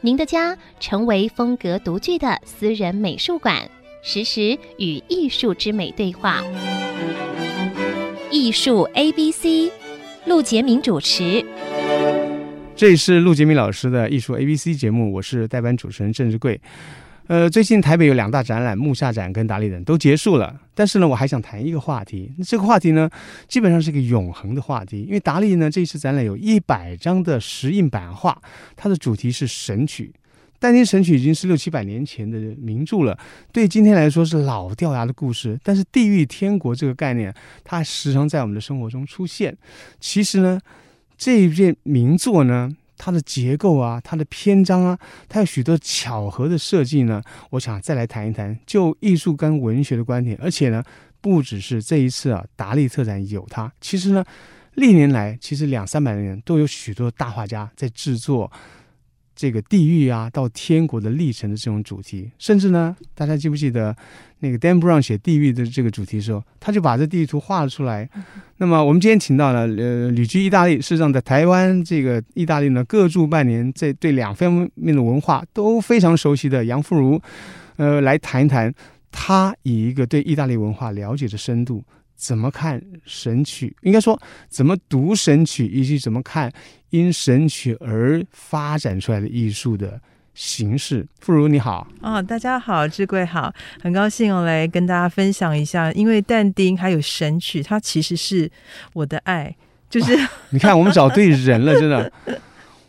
您的家成为风格独具的私人美术馆，实时与艺术之美对话。艺术 A B C，陆杰明主持。这里是陆杰明老师的艺术 A B C 节目，我是代班主持人郑志贵。呃，最近台北有两大展览，木下展跟达利展都结束了。但是呢，我还想谈一个话题。这个话题呢，基本上是一个永恒的话题。因为达利呢，这一次展览有一百张的石印版画，它的主题是《神曲》。但丁《神曲》已经是六七百年前的名著了，对今天来说是老掉牙的故事。但是地狱天国这个概念，它时常在我们的生活中出现。其实呢，这一件名作呢。它的结构啊，它的篇章啊，它有许多巧合的设计呢。我想再来谈一谈，就艺术跟文学的观点。而且呢，不只是这一次啊，达利特展有它。其实呢，历年来其实两三百年都有许多大画家在制作。这个地狱啊，到天国的历程的这种主题，甚至呢，大家记不记得那个 Dan Brown 写地狱的这个主题的时候，他就把这地图画了出来。那么我们今天请到了呃旅居意大利，事实上在台湾这个意大利呢各住半年，这对两方面的文化都非常熟悉的杨馥如，呃，来谈一谈他以一个对意大利文化了解的深度。怎么看神曲？应该说怎么读神曲，以及怎么看因神曲而发展出来的艺术的形式。傅如你好啊、哦，大家好，志贵好，很高兴我来跟大家分享一下。因为但丁还有神曲，它其实是我的爱，就是你看我们找对人了，真的。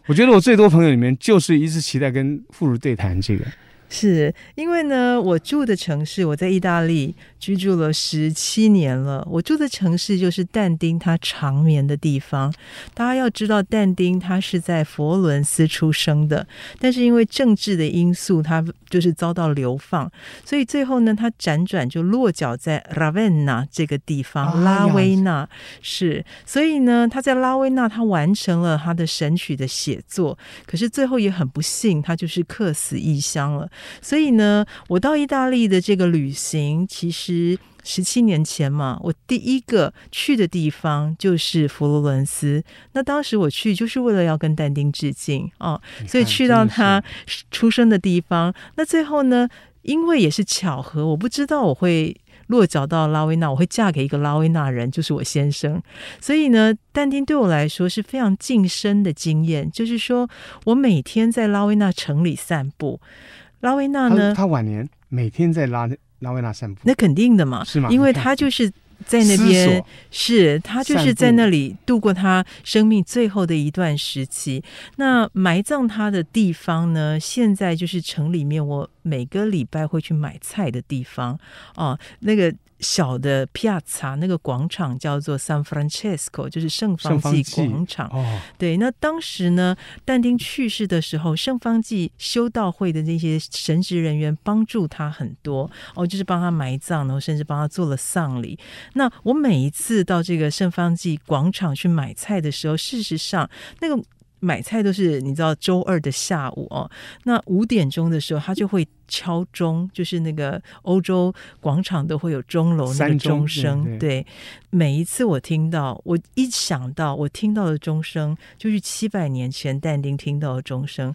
我觉得我最多朋友里面就是一直期待跟傅如对谈这个。是因为呢，我住的城市，我在意大利居住了十七年了。我住的城市就是但丁他长眠的地方。大家要知道，但丁他是在佛罗伦斯出生的，但是因为政治的因素，他就是遭到流放，所以最后呢，他辗转就落脚在拉维纳这个地方。拉维纳是，所以呢，他在拉维纳他完成了他的神曲的写作，可是最后也很不幸，他就是客死异乡了。所以呢，我到意大利的这个旅行，其实十七年前嘛，我第一个去的地方就是佛罗伦斯。那当时我去就是为了要跟但丁致敬啊，所以去到他出生的地方。那最后呢，因为也是巧合，我不知道我会落脚到拉维纳，我会嫁给一个拉维纳人，就是我先生。所以呢，但丁对我来说是非常近身的经验，就是说我每天在拉维纳城里散步。拉维纳呢？他，他晚年每天在拉拉维纳散步，那肯定的嘛，是吗？因为他就是在那边，是他就是在那里度过他生命最后的一段时期。那埋葬他的地方呢？现在就是城里面，我每个礼拜会去买菜的地方哦，那个。小的 Piazza 那个广场叫做 San Francesco，就是圣方济广场。哦，对，那当时呢，但丁去世的时候，圣方济修道会的那些神职人员帮助他很多哦，就是帮他埋葬，然后甚至帮他做了丧礼。那我每一次到这个圣方济广场去买菜的时候，事实上那个。买菜都是你知道周二的下午哦，那五点钟的时候他就会敲钟，就是那个欧洲广场都会有钟楼那个钟声。对，对，每一次我听到，我一想到我听到的钟声，就是七百年前但丁听到的钟声，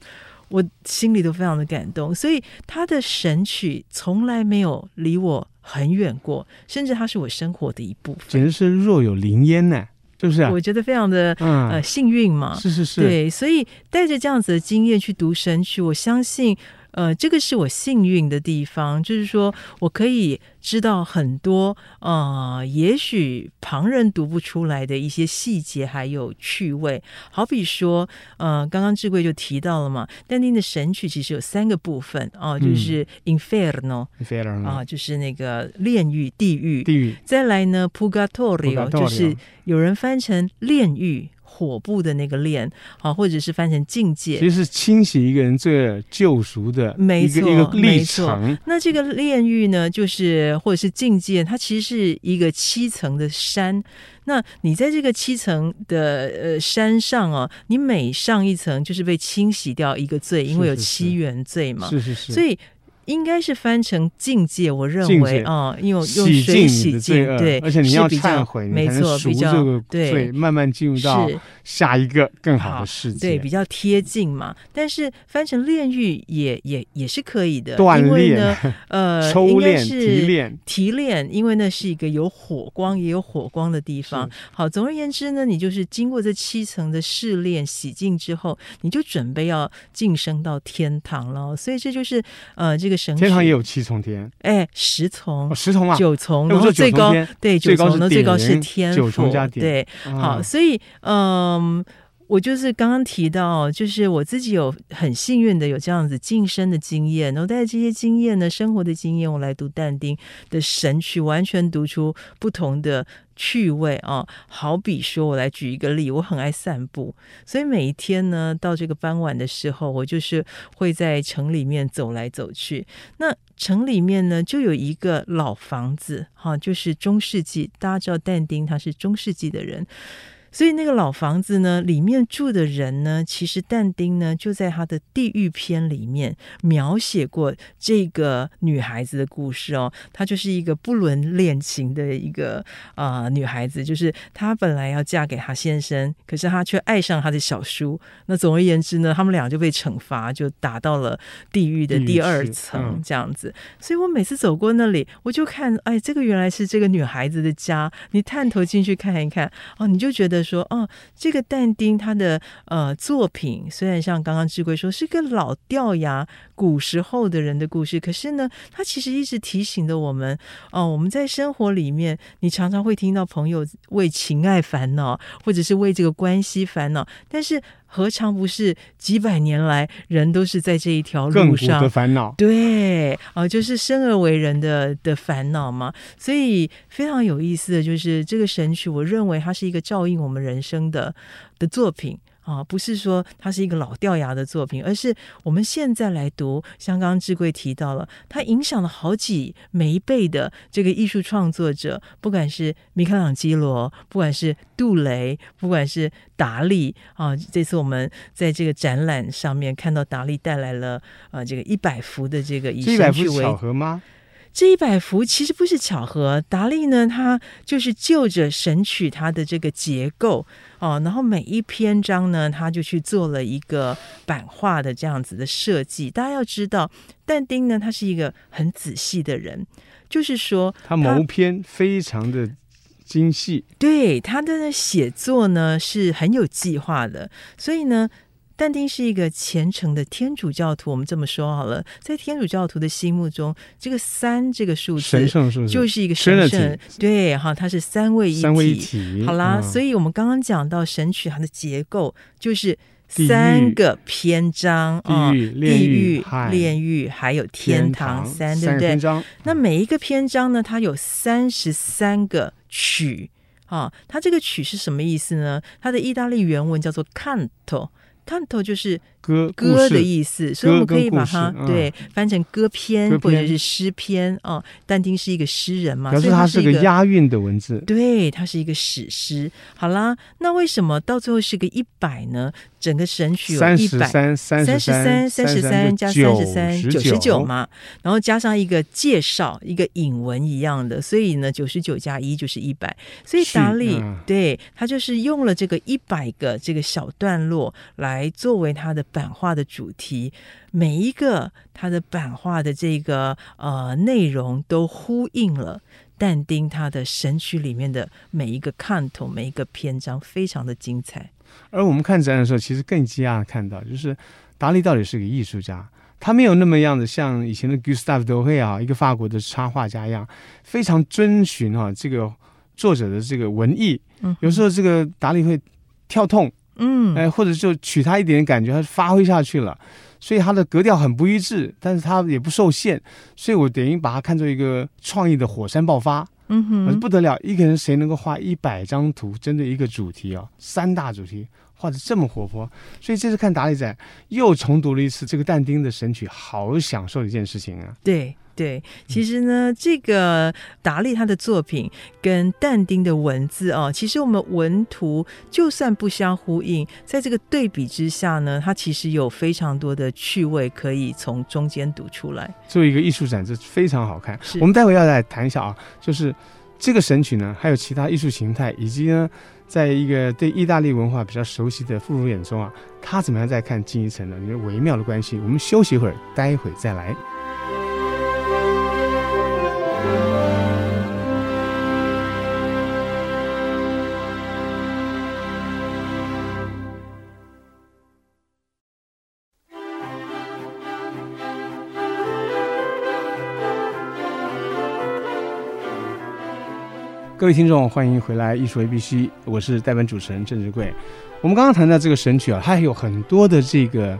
我心里都非常的感动。所以他的神曲从来没有离我很远过，甚至他是我生活的一部分，简直是若有灵烟呢。是不是、啊？我觉得非常的、嗯、呃幸运嘛，是是是，对，所以带着这样子的经验去读神曲，我相信。呃，这个是我幸运的地方，就是说我可以知道很多呃，也许旁人读不出来的一些细节还有趣味。好比说，呃，刚刚志贵就提到了嘛，但丁的神曲其实有三个部分啊、呃，就是 Inferno，啊、呃，就是那个炼狱、地狱。地狱。再来呢，Purgatorio，就是有人翻成炼狱。火部的那个炼，好，或者是翻成境界，其实是清洗一个人最救赎的一个一个历程。那这个炼狱呢，就是或者是境界，它其实是一个七层的山。那你在这个七层的呃山上啊，你每上一层就是被清洗掉一个罪，因为有七原罪嘛，是是是，所以。应该是翻成境界，我认为啊，用用水洗净，对，而且你要忏悔，没错，比较对，慢慢进入到下一个更好的世界，对，比较贴近嘛。但是翻成炼狱也也也是可以的，锻炼呢，呃，抽炼、提炼、提炼，因为那是一个有火光也有火光的地方。好，总而言之呢，你就是经过这七层的试炼洗净之后，你就准备要晋升到天堂了。所以这就是呃这个。天堂也有七重天，哎，十重，哦、十重啊，九重，然后最高对九重的，最高是天，九重加点，对，嗯、好，所以嗯，我就是刚刚提到，就是我自己有很幸运的有这样子晋升的经验，然后带着这些经验呢，生活的经验，我来读但丁的神曲，完全读出不同的。趣味啊，好比说，我来举一个例，我很爱散步，所以每一天呢，到这个傍晚的时候，我就是会在城里面走来走去。那城里面呢，就有一个老房子，哈，就是中世纪，大家知道但丁他是中世纪的人。所以那个老房子呢，里面住的人呢，其实但丁呢就在他的《地狱篇》里面描写过这个女孩子的故事哦。她就是一个不伦恋情的一个啊、呃、女孩子，就是她本来要嫁给她先生，可是她却爱上她的小叔。那总而言之呢，他们俩就被惩罚，就打到了地狱的第二层这样子。所以我每次走过那里，我就看，哎，这个原来是这个女孩子的家。你探头进去看一看，哦，你就觉得。说哦，这个但丁他的呃作品，虽然像刚刚志贵说是个老掉牙、古时候的人的故事，可是呢，他其实一直提醒着我们哦，我们在生活里面，你常常会听到朋友为情爱烦恼，或者是为这个关系烦恼，但是。何尝不是几百年来人都是在这一条路上的烦恼？对啊、呃，就是生而为人的的烦恼嘛。所以非常有意思的就是这个神曲，我认为它是一个照应我们人生的的作品。啊，不是说它是一个老掉牙的作品，而是我们现在来读，像刚刚志贵提到了，它影响了好几每一辈的这个艺术创作者，不管是米开朗基罗，不管是杜雷，不管是达利啊。这次我们在这个展览上面看到达利带来了呃这个一百幅的这个以神曲为巧合吗？这一百幅其实不是巧合，达利呢，他就是就着神曲它的这个结构哦，然后每一篇章呢，他就去做了一个版画的这样子的设计。大家要知道，但丁呢，他是一个很仔细的人，就是说他谋篇非常的精细，对他的写作呢是很有计划的，所以呢。但丁是一个虔诚的天主教徒，我们这么说好了，在天主教徒的心目中，这个三这个数字就是一个神圣，对哈，它是三位一体。三位一体。好啦，嗯、所以我们刚刚讲到神曲它的结构就是三个篇章啊，地狱、炼狱还有天堂三，对不对？那每一个篇章呢，它有三十三个曲啊，它这个曲是什么意思呢？它的意大利原文叫做 canto。看头就是歌歌的意思，所以我们可以把它对翻成歌篇或者是诗篇哦。但丁是一个诗人嘛，所以它是一个押韵的文字，对，它是一个史诗。好啦，那为什么到最后是个一百呢？整个神曲有一百三十三、三十三加三十三，九十九嘛，然后加上一个介绍，一个引文一样的，所以呢，九十九加一就是一百。所以达利对他就是用了这个一百个这个小段落来作为他的版画的主题，每一个他的版画的这个呃内容都呼应了但丁他的神曲里面的每一个 canto，每一个篇章，非常的精彩。而我们看展览的时候，其实更惊讶的看到，就是达利到底是个艺术家，他没有那么样的像以前的 Gustave Doré 啊，一个法国的插画家一样，非常遵循哈、啊、这个作者的这个文艺。嗯，有时候这个达利会跳痛，嗯，哎，或者就取他一点点感觉，他发挥下去了，所以他的格调很不一致，但是他也不受限，所以我等于把他看作一个创意的火山爆发。嗯哼，不得了，一个人谁能够画一百张图，针对一个主题啊，三大主题画的这么活泼，所以这次看达利展又重读了一次这个但丁的《神曲》，好享受的一件事情啊。对。对，其实呢，嗯、这个达利他的作品跟但丁的文字啊，其实我们文图就算不相呼应，在这个对比之下呢，它其实有非常多的趣味可以从中间读出来。作为一个艺术展，这非常好看。我们待会要来谈一下啊，就是这个神曲呢，还有其他艺术形态，以及呢，在一个对意大利文化比较熟悉的副乳眼中啊，他怎么样在看近一层呢？因为微妙的关系。我们休息一会儿，待会再来。各位听众，欢迎回来《艺术 A B C》，我是代班主持人郑志贵。我们刚刚谈到这个神曲啊，它有很多的这个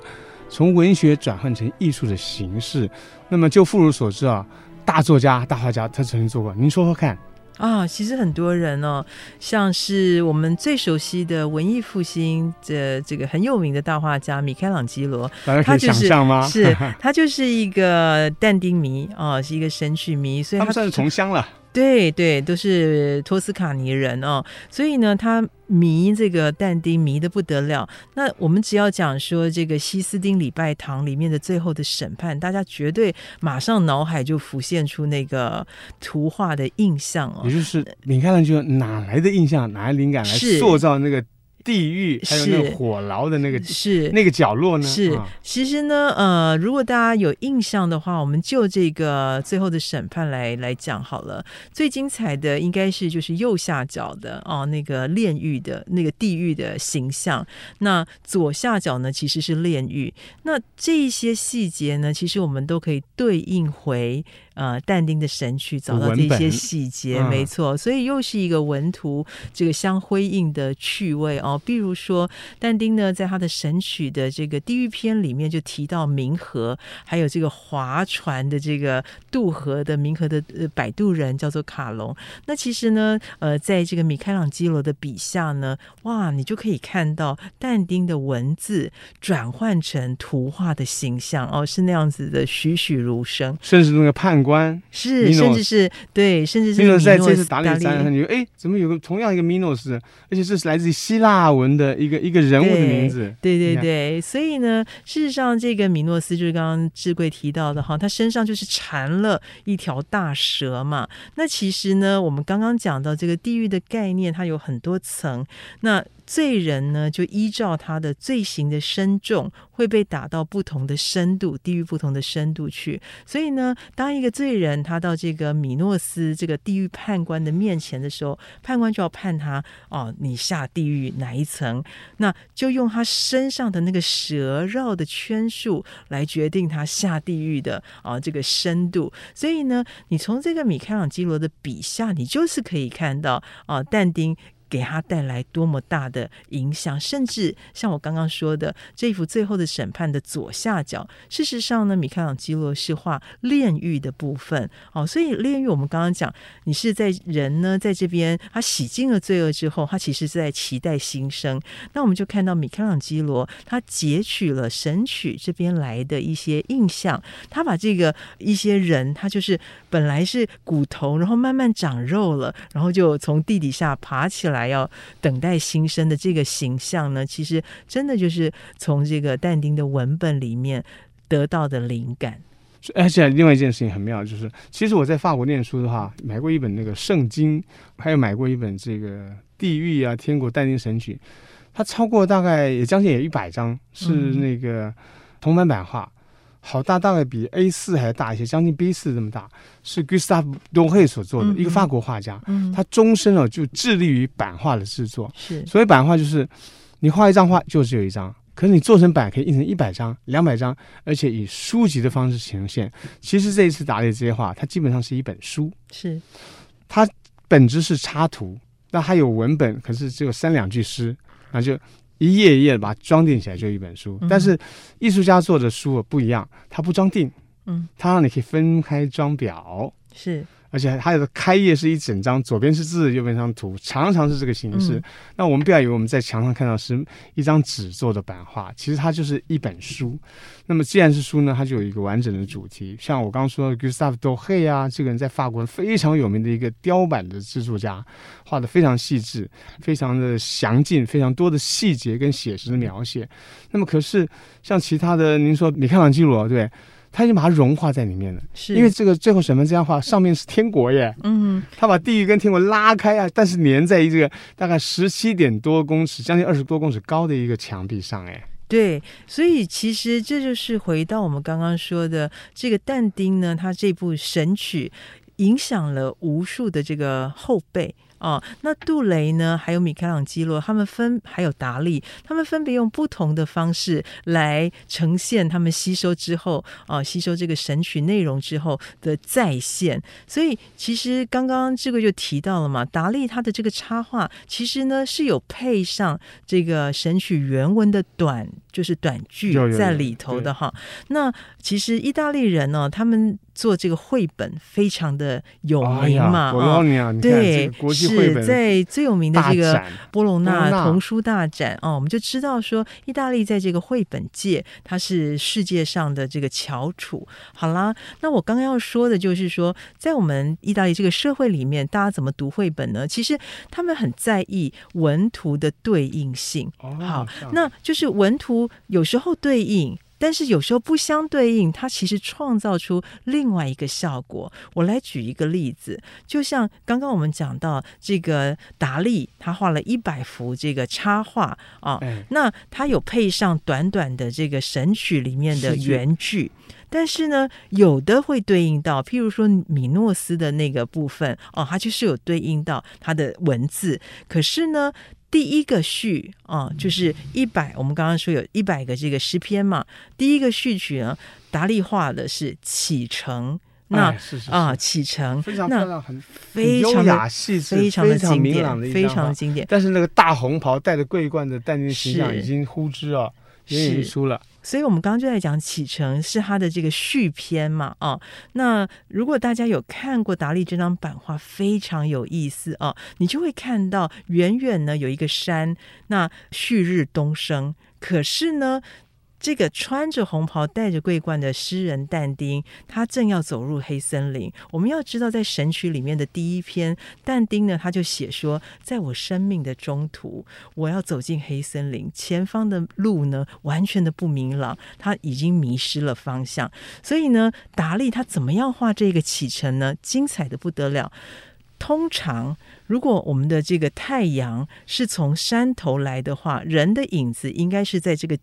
从文学转换成艺术的形式。那么就妇孺所知啊，大作家、大画家他曾经做过，您说说看啊。其实很多人哦，像是我们最熟悉的文艺复兴的这个很有名的大画家米开朗基罗，他就是？是他就是一个但丁迷啊，是一个神曲迷，所以他，他们算是同乡了。对对，都是托斯卡尼人哦，所以呢，他迷这个但丁迷的不得了。那我们只要讲说这个西斯丁礼拜堂里面的最后的审判，大家绝对马上脑海就浮现出那个图画的印象哦。也就是你看上去哪来的印象，哪来灵感来塑造那个？地狱还有那个火牢的那个是那个角落呢？是，其实呢，呃，如果大家有印象的话，我们就这个最后的审判来来讲好了。最精彩的应该是就是右下角的哦，那个炼狱的那个地狱的形象。那左下角呢，其实是炼狱。那这一些细节呢，其实我们都可以对应回。呃，但丁的神曲找到这些细节，嗯、没错，所以又是一个文图这个相辉映的趣味哦。比如说，但丁呢，在他的神曲的这个地狱篇里面就提到冥河，还有这个划船的这个渡河的冥河的呃摆渡人叫做卡隆。那其实呢，呃，在这个米开朗基罗的笔下呢，哇，你就可以看到但丁的文字转换成图画的形象哦，是那样子的栩栩如生，甚至那个判。官是，甚至是对，甚至是米诺斯在这次达利展上，你说哎，怎么有个同样一个米诺斯，而且这是来自于希腊文的一个一个人物的名字？对对对，对，所以呢，事实上这个米诺斯就是刚刚志贵提到的哈，他身上就是缠了一条大蛇嘛。那其实呢，我们刚刚讲到这个地狱的概念，它有很多层。那罪人呢，就依照他的罪行的深重，会被打到不同的深度，地狱不同的深度去。所以呢，当一个罪人他到这个米诺斯这个地狱判官的面前的时候，判官就要判他哦，你下地狱哪一层？那就用他身上的那个蛇绕的圈数来决定他下地狱的啊这个深度。所以呢，你从这个米开朗基罗的笔下，你就是可以看到啊，但丁。给他带来多么大的影响，甚至像我刚刚说的这一幅《最后的审判》的左下角，事实上呢，米开朗基罗是画炼狱的部分哦。所以炼狱，我们刚刚讲，你是在人呢在这边，他洗净了罪恶之后，他其实是在期待新生。那我们就看到米开朗基罗，他截取了神曲这边来的一些印象，他把这个一些人，他就是本来是骨头，然后慢慢长肉了，然后就从地底下爬起来。还要等待新生的这个形象呢，其实真的就是从这个但丁的文本里面得到的灵感。而且另外一件事情很妙，就是其实我在法国念书的话，买过一本那个圣经，还有买过一本这个地狱啊、天国但丁神曲，它超过大概也将近有一百张，是那个铜版版画。好大，大概比 A 四还大一些，将近 B 四这么大，是 Gustave Doré 所做的、嗯、一个法国画家。嗯，他终身啊就致力于版画的制作。是，所以版画就是你画一张画就只有一张，可是你做成版可以印成一百张、两百张，而且以书籍的方式呈现。其实这一次达利这些画，它基本上是一本书。是，它本质是插图，那还有文本，可是只有三两句诗，那就。一页一页的把它装订起来就一本书，嗯、但是艺术家做的书不一样，它不装订，嗯，它让你可以分开装裱，是，而且它的开页是一整张，左边是字，右边是张图，常常是这个形式。嗯、那我们不要以为我们在墙上看到是一张纸做的版画，其实它就是一本书。那么既然是书呢，它就有一个完整的主题。像我刚刚说的 Gustave Doré 啊，这个人在法国非常有名的一个雕版的制作家，画的非常细致，非常的详尽，非常多的细节跟写实的描写。那么可是像其他的，您说米开朗基罗，对？他已经把它融化在里面了，是。因为这个最后审判这样画上面是天国耶，嗯，他把地狱跟天国拉开啊，但是粘在这个大概十七点多公尺，将近二十多公尺高的一个墙壁上，哎，对，所以其实这就是回到我们刚刚说的这个但丁呢，他这部神曲影响了无数的这个后辈。哦，那杜雷呢？还有米开朗基罗，他们分还有达利，他们分别用不同的方式来呈现他们吸收之后，啊，吸收这个神曲内容之后的再现。所以其实刚刚这个就提到了嘛，达利他的这个插画其实呢是有配上这个神曲原文的短，就是短句在里头的哈。那其实意大利人呢，他们。做这个绘本非常的有名嘛，啊、哦，对，是在最有名的这个波隆纳童书大展啊、哦，我们就知道说，意大利在这个绘本界，它是世界上的这个翘楚。好啦，那我刚刚要说的就是说，在我们意大利这个社会里面，大家怎么读绘本呢？其实他们很在意文图的对应性。哦、好，那就是文图有时候对应。但是有时候不相对应，它其实创造出另外一个效果。我来举一个例子，就像刚刚我们讲到这个达利，他画了一百幅这个插画啊，嗯、那他有配上短短的这个神曲里面的原句，但是呢，有的会对应到，譬如说米诺斯的那个部分哦，它就是有对应到它的文字，可是呢。第一个序啊，就是一百。我们刚刚说有一百个这个诗篇嘛。第一个序曲呢，达利画的是启程。那、啊，启程非常漂亮，很非常优雅细致，非常的经典，非常的经典。但是那个大红袍戴着桂冠的淡定形象已经呼之啊，是远远出了。所以，我们刚刚就在讲启程是他的这个续篇嘛，啊，那如果大家有看过达利这张版画，非常有意思啊，你就会看到远远呢有一个山，那旭日东升，可是呢。这个穿着红袍、戴着桂冠的诗人但丁，他正要走入黑森林。我们要知道，在神曲里面的第一篇，但丁呢，他就写说，在我生命的中途，我要走进黑森林，前方的路呢，完全的不明朗，他已经迷失了方向。所以呢，达利他怎么样画这个启程呢？精彩的不得了。通常，如果我们的这个太阳是从山头来的话，人的影子应该是在这个。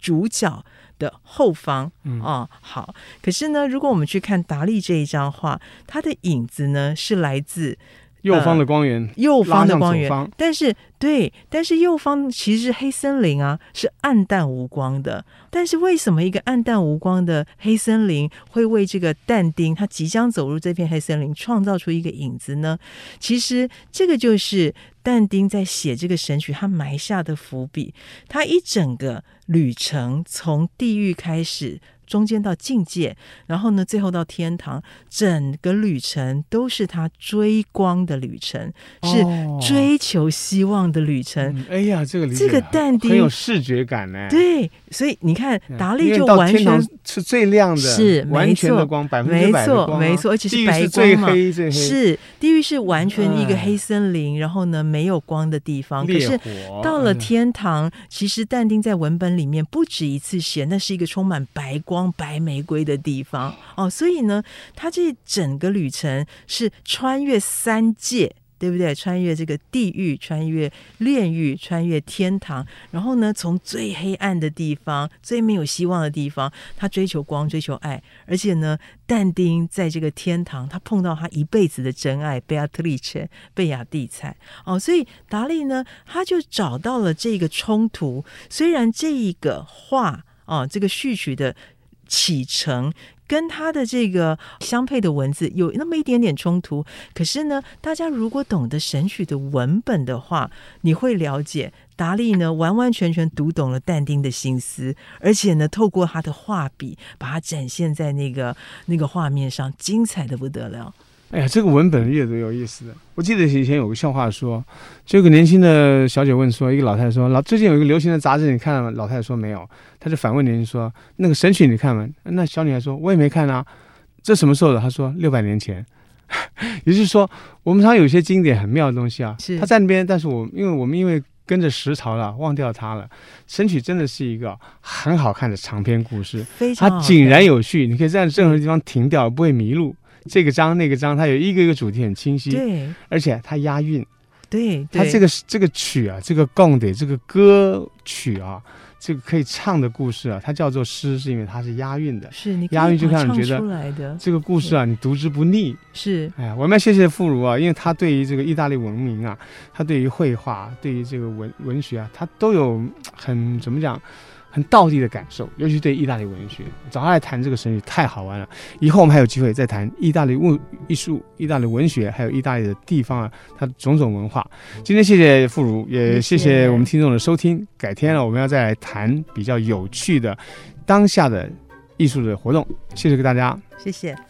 主角的后方啊、嗯哦，好。可是呢，如果我们去看达利这一张画，它的影子呢是来自右方的光源，右方的光源。但是，对，但是右方其实是黑森林啊，是暗淡无光的。但是为什么一个暗淡无光的黑森林会为这个但丁他即将走入这片黑森林创造出一个影子呢？其实这个就是。但丁在写这个神曲，他埋下的伏笔，他一整个旅程从地狱开始。中间到境界，然后呢，最后到天堂，整个旅程都是他追光的旅程，哦、是追求希望的旅程。嗯、哎呀，这个这个但丁很有视觉感呢。对，所以你看达利就完全是最亮的，是完全的光，百分之百的光，没错，没错，而且是白光嘛。是地狱是完全一个黑森林，哎、然后呢没有光的地方。可是到了天堂，嗯、其实但丁在文本里面不止一次写，那是一个充满白光。白玫瑰的地方哦，所以呢，他这整个旅程是穿越三界，对不对？穿越这个地狱，穿越炼狱，穿越天堂，然后呢，从最黑暗的地方、最没有希望的地方，他追求光，追求爱，而且呢，但丁在这个天堂，他碰到他一辈子的真爱贝亚特丽切贝亚蒂采哦，所以达利呢，他就找到了这个冲突。虽然这一个画哦，这个序曲的。启程跟他的这个相配的文字有那么一点点冲突，可是呢，大家如果懂得神曲的文本的话，你会了解达利呢完完全全读懂了但丁的心思，而且呢，透过他的画笔把它展现在那个那个画面上，精彩的不得了。哎呀，这个文本阅读有意思的。我记得以前有个笑话说，就有个年轻的小姐问说，一个老太太说，老最近有一个流行的杂志，你看了吗？老太太说没有，她就反问年轻说，那个《神曲》你看吗？那小女孩说，我也没看啊。这什么时候的？她说六百年前。也就是说，我们常有一些经典很妙的东西啊，是它在那边，但是我因为我们因为跟着时潮了，忘掉它了。《神曲》真的是一个很好看的长篇故事，非常它井然有序，你可以在任何地方停掉，不会迷路。这个章那个章，它有一个一个主题很清晰，对，而且它押韵，对，它这个这个曲啊，这个共的这个歌曲啊，这个可以唱的故事啊，它叫做诗，是因为它是押韵的，是你押韵就让你觉得这个故事啊，你读之不腻。是，哎呀，我们要谢谢馥如啊，因为他对于这个意大利文明啊，他对于绘画，对于这个文文学啊，他都有很怎么讲？很道地的感受，尤其对意大利文学，找他来谈这个神曲太好玩了。以后我们还有机会再谈意大利物艺术、意大利文学，还有意大利的地方啊，它的种种文化。今天谢谢馥如，也谢谢我们听众的收听。改天了，我们要再来谈比较有趣的当下的艺术的活动。谢谢大家，谢谢。